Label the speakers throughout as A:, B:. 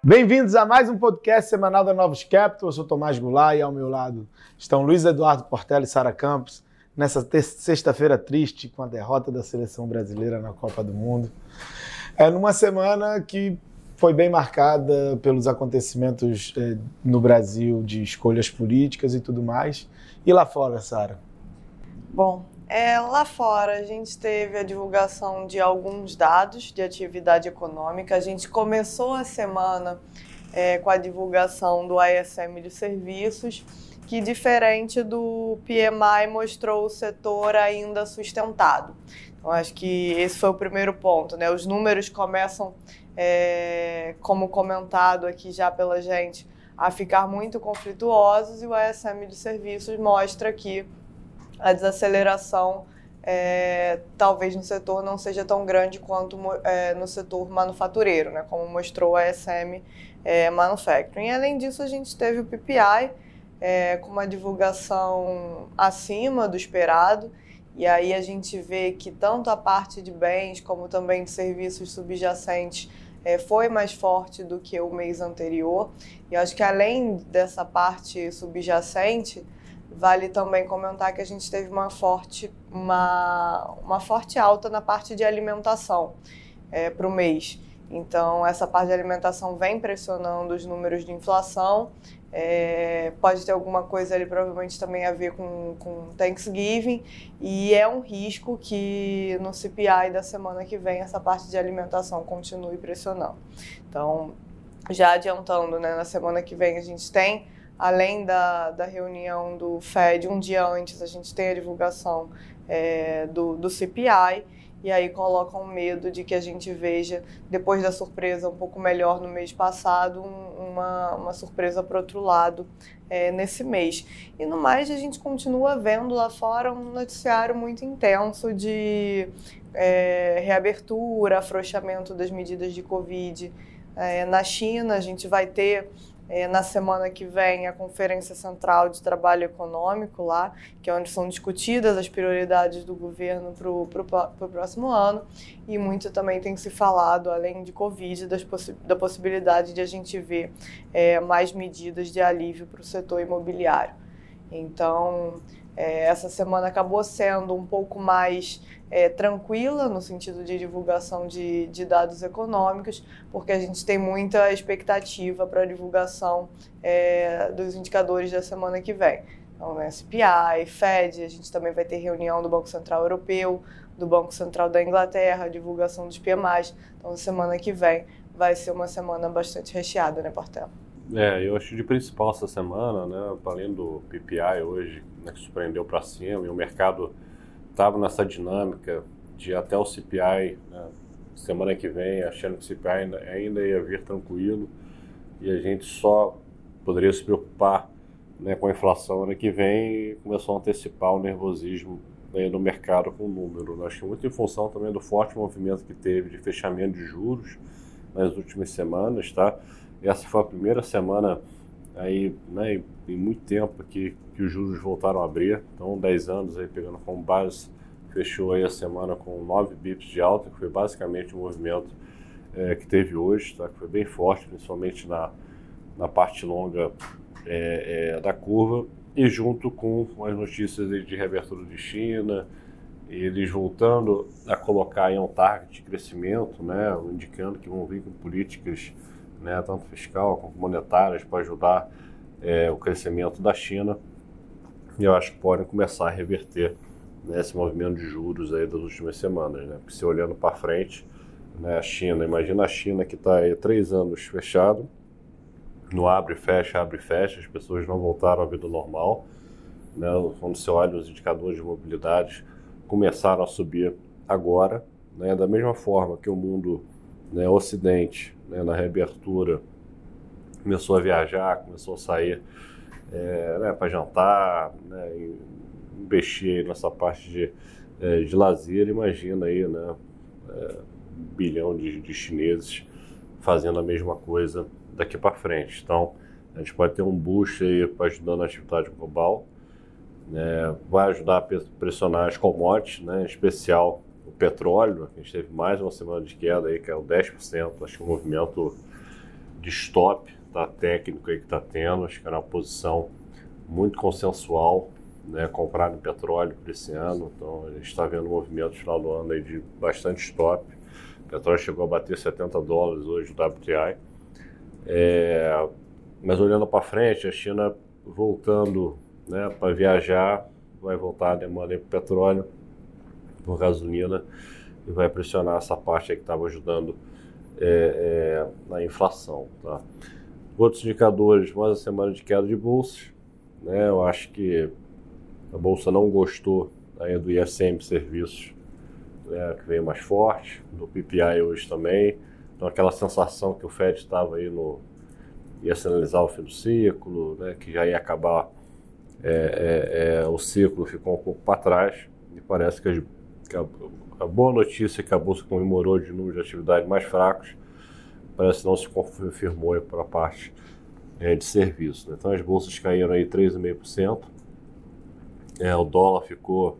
A: Bem-vindos a mais um podcast semanal da Novos Capital. Eu sou Tomás Goulart e ao meu lado estão Luiz Eduardo Portela e Sara Campos. Nessa sexta-feira triste com a derrota da seleção brasileira na Copa do Mundo. É numa semana que foi bem marcada pelos acontecimentos eh, no Brasil de escolhas políticas e tudo mais. E lá fora, Sara?
B: Bom, é, lá fora a gente teve a divulgação de alguns dados de atividade econômica. A gente começou a semana é, com a divulgação do ISM de serviços, que diferente do PMI mostrou o setor ainda sustentado. Então acho que esse foi o primeiro ponto, né? Os números começam, é, como comentado aqui já pela gente, a ficar muito conflituosos e o ISM de serviços mostra que a desaceleração é, talvez no setor não seja tão grande quanto é, no setor manufatureiro, né, como mostrou a SM é, Manufacturing. Além disso, a gente teve o PPI é, com uma divulgação acima do esperado, e aí a gente vê que tanto a parte de bens como também de serviços subjacentes é, foi mais forte do que o mês anterior. E acho que além dessa parte subjacente, Vale também comentar que a gente teve uma forte, uma, uma forte alta na parte de alimentação é, para o mês. Então, essa parte de alimentação vem pressionando os números de inflação. É, pode ter alguma coisa ali, provavelmente também a ver com, com Thanksgiving. E é um risco que no CPI da semana que vem essa parte de alimentação continue pressionando. Então, já adiantando, né, na semana que vem a gente tem além da, da reunião do FED, um dia antes a gente tem a divulgação é, do, do CPI, e aí colocam medo de que a gente veja, depois da surpresa um pouco melhor no mês passado, um, uma, uma surpresa para outro lado é, nesse mês. E no mais, a gente continua vendo lá fora um noticiário muito intenso de é, reabertura, afrouxamento das medidas de Covid. É, na China, a gente vai ter na semana que vem a Conferência Central de Trabalho Econômico lá, que é onde são discutidas as prioridades do governo para o próximo ano. E muito também tem se falado, além de Covid, das possi da possibilidade de a gente ver é, mais medidas de alívio para o setor imobiliário. Então, é, essa semana acabou sendo um pouco mais é, tranquila no sentido de divulgação de, de, dados econômicos, porque a gente tem muita expectativa para a divulgação é, dos indicadores da semana que vem. Então, né, SPI, Fed, a gente também vai ter reunião do Banco Central Europeu, do Banco Central da Inglaterra, divulgação dos PMIs. Então, semana que vem vai ser uma semana bastante recheada, né, Portela?
C: É, eu acho de principal essa semana, né, além do PPI hoje, né, que surpreendeu para cima, e o mercado estava nessa dinâmica de até o CPI, né, semana que vem, achando que o CPI ainda, ainda ia vir tranquilo, e a gente só poderia se preocupar né, com a inflação ano que vem, e começou a antecipar o nervosismo né, no mercado com o número. Né. Acho que muito em função também do forte movimento que teve de fechamento de juros nas últimas semanas, tá? Essa foi a primeira semana aí, né, em muito tempo que, que os juros voltaram a abrir. Então, 10 anos aí pegando como base, fechou aí a semana com 9 bips de alta, que foi basicamente o movimento é, que teve hoje, tá? que foi bem forte, principalmente na, na parte longa é, é, da curva, e junto com as notícias de reabertura de China, eles voltando a colocar em um target de crescimento, né, indicando que vão vir com políticas né, tanto fiscal como monetárias, para ajudar é, o crescimento da China. E eu acho que podem começar a reverter né, esse movimento de juros aí das últimas semanas. Né? Porque se olhando para frente, né, a China, imagina a China que está aí três anos fechado, no abre e fecha, abre e fecha, as pessoas não voltaram à vida normal. Né? Quando você olha os indicadores de mobilidade, começaram a subir agora, né? da mesma forma que o mundo né, Ocidente, né, na reabertura, começou a viajar, começou a sair é, né, para jantar, né, investir nessa parte de, é, de lazer, imagina aí, né, é, um bilhão de, de chineses fazendo a mesma coisa daqui para frente. Então, a gente pode ter um boost aí ajudando a atividade global, né, vai ajudar a pressionar as commodities, né, em especial petróleo, a gente teve mais uma semana de queda aí, caiu 10%, acho que um movimento de stop tá, técnico aí que está tendo, acho que era uma posição muito consensual, né, comprar no petróleo para esse ano, então a gente está vendo um movimento no final do ano aí de bastante stop, o petróleo chegou a bater 70 dólares hoje o WTI, é, mas olhando para frente, a China voltando né, para viajar, vai voltar a demanda para petróleo, por gasolina, e vai pressionar essa parte que estava ajudando é, é, na inflação. Tá? Outros indicadores, mais uma semana de queda de bolsas. Né? Eu acho que a bolsa não gostou aí do ISM Serviços, né, que veio mais forte, do PPI hoje também. Então aquela sensação que o Fed estava aí no ia sinalizar o fim do ciclo, né, que já ia acabar é, é, é, o ciclo ficou um pouco para trás e parece que, que a, boa notícia é que a bolsa comemorou de número de atividade mais fracos parece não se confirmou para a parte é, de serviço. Né? Então as bolsas caíram aí 3,5%. É, o dólar ficou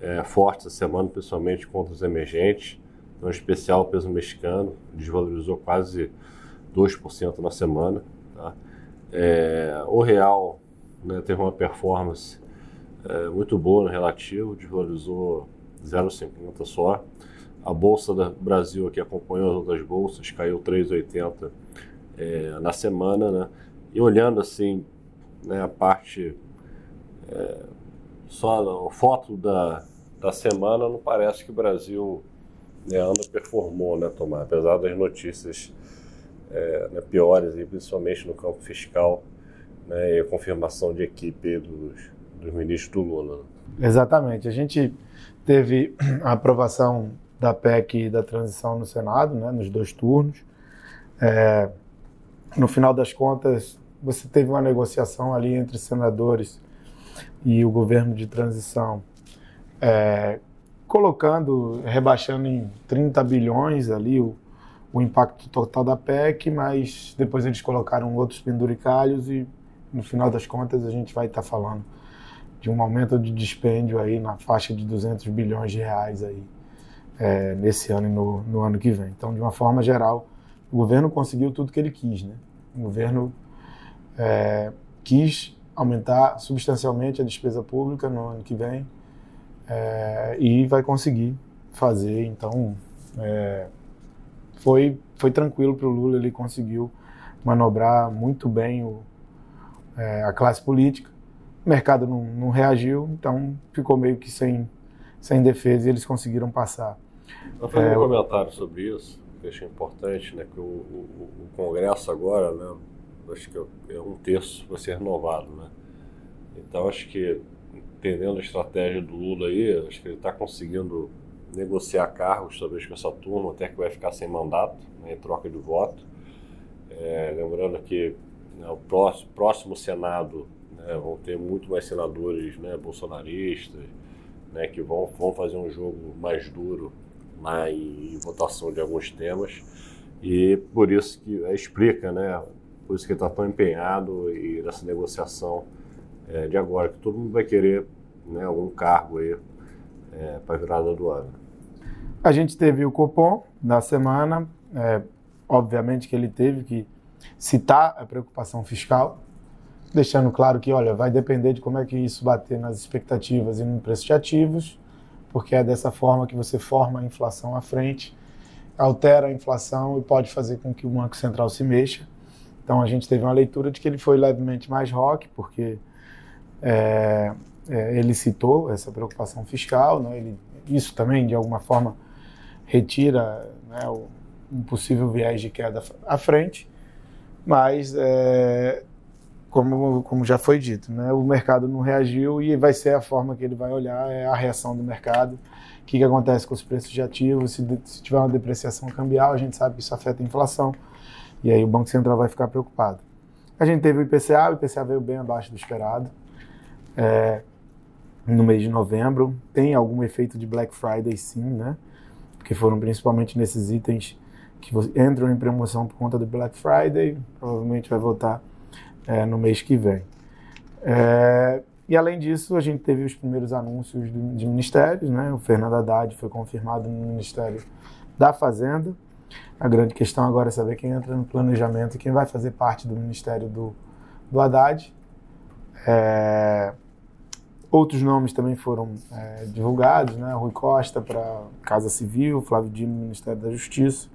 C: é, forte essa semana, principalmente contra os emergentes. Então, em especial o peso mexicano desvalorizou quase 2% na semana. Tá? É, o real né, teve uma performance é, muito boa no relativo, desvalorizou 0,50 só. A Bolsa do Brasil, que acompanhou as outras bolsas, caiu 3,80 é, na semana. Né? E olhando assim, né, a parte, é, só a foto da, da semana, não parece que o Brasil né, underperformou, né, Tomar? Apesar das notícias é, né, piores, principalmente no campo fiscal né, e a confirmação de equipe dos, dos ministros do Lula.
A: Né? Exatamente. A gente teve a aprovação da PEC da transição no Senado, né, nos dois turnos. É, no final das contas, você teve uma negociação ali entre senadores e o governo de transição, é, colocando, rebaixando em 30 bilhões ali o, o impacto total da PEC, mas depois eles colocaram outros penduricalhos e no final das contas a gente vai estar tá falando de um aumento de dispêndio aí na faixa de 200 bilhões de reais aí é, nesse ano e no, no, ano que vem. Então, de uma forma geral, o governo conseguiu tudo que ele quis, né? O governo é, quis aumentar substancialmente a despesa pública no ano que vem é, e vai conseguir fazer. Então, é, foi, foi tranquilo para o Lula, ele conseguiu manobrar muito bem o, é, a classe política. O mercado não, não, reagiu, então ficou meio que sem, sem defesa e eles conseguiram passar.
C: Vou fazer é, um comentário sobre isso, que eu achei importante, né, que o, o, o Congresso agora, né, acho que é um terço vai ser renovado, né? Então acho que entendendo a estratégia do Lula aí, acho que ele está conseguindo negociar cargos, talvez com essa turma, até que vai ficar sem mandato, né, em troca de voto. É, lembrando que né, o próximo, próximo Senado né, vão ter muito mais senadores né, bolsonaristas, né, que vão, vão fazer um jogo mais duro na em votação de alguns temas. E por isso que é, explica, né, por isso que ele está tão empenhado e nessa negociação é, de agora, que todo mundo vai querer né, algum cargo aí é, para virada do ano.
A: A gente teve o Copom na semana, é, obviamente que ele teve que citar a preocupação fiscal, deixando claro que, olha, vai depender de como é que isso bater nas expectativas e no preço de ativos, porque é dessa forma que você forma a inflação à frente, altera a inflação e pode fazer com que o Banco Central se mexa. Então a gente teve uma leitura de que ele foi levemente mais rock, porque é, é, ele citou essa preocupação fiscal, né? ele, isso também de alguma forma retira né, o, um possível viés de queda à frente, mas é, como, como já foi dito, né, o mercado não reagiu e vai ser a forma que ele vai olhar, é a reação do mercado, o que, que acontece com os preços de ativos, se, se tiver uma depreciação cambial, a gente sabe que isso afeta a inflação, e aí o Banco Central vai ficar preocupado. A gente teve o IPCA, o IPCA veio bem abaixo do esperado, é, no mês de novembro. Tem algum efeito de Black Friday, sim, né? Porque foram principalmente nesses itens que entram em promoção por conta do Black Friday. Provavelmente vai voltar é, no mês que vem. É, e além disso, a gente teve os primeiros anúncios de, ministérios, né? O Fernando Haddad foi confirmado no Ministério da Fazenda. A grande questão agora é saber quem entra no planejamento e quem vai fazer parte do ministério do, do Haddad. É, outros nomes também foram é, divulgados, né? Rui Costa para Casa Civil, Flávio Dino Ministério da Justiça.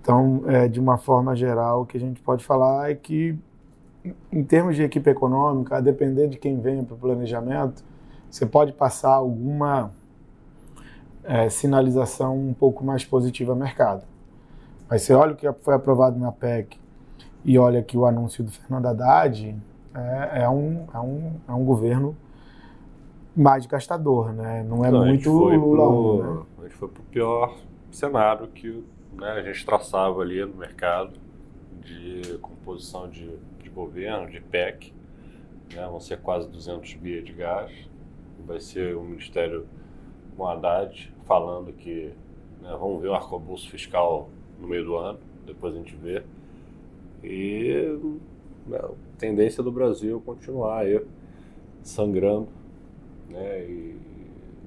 A: Então, é, de uma forma geral, o que a gente pode falar é que, em termos de equipe econômica, a depender de quem venha para o planejamento, você pode passar alguma é, sinalização um pouco mais positiva ao mercado. Mas você olha o que foi aprovado na PEC e olha aqui o anúncio do Fernando Haddad, é, é, um, é, um, é um governo mais gastador, né? Não é Não, muito Lula. Pro,
C: né? A gente foi para o pior cenário que né, a gente traçava ali no mercado de composição de governo, de PEC. Né? Vão ser quase 200 bi de gás. Vai ser o Ministério com Haddad falando que né, vamos ver o arcabouço fiscal no meio do ano, depois a gente vê. E né, a tendência do Brasil continuar aí sangrando, né, e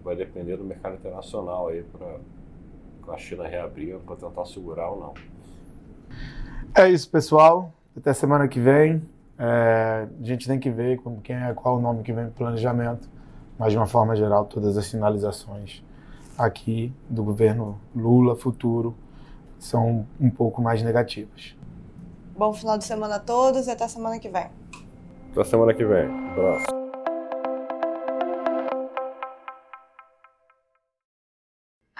C: vai depender do mercado internacional aí para a China reabrindo para tentar segurar ou não.
A: É isso, pessoal. Até semana que vem. É, a gente tem que ver como, quem é, qual o nome que vem para planejamento, mas de uma forma geral, todas as sinalizações aqui do governo Lula futuro são um pouco mais negativas.
B: Bom final de semana a todos e até semana que vem.
C: Até semana que vem. Um abraço.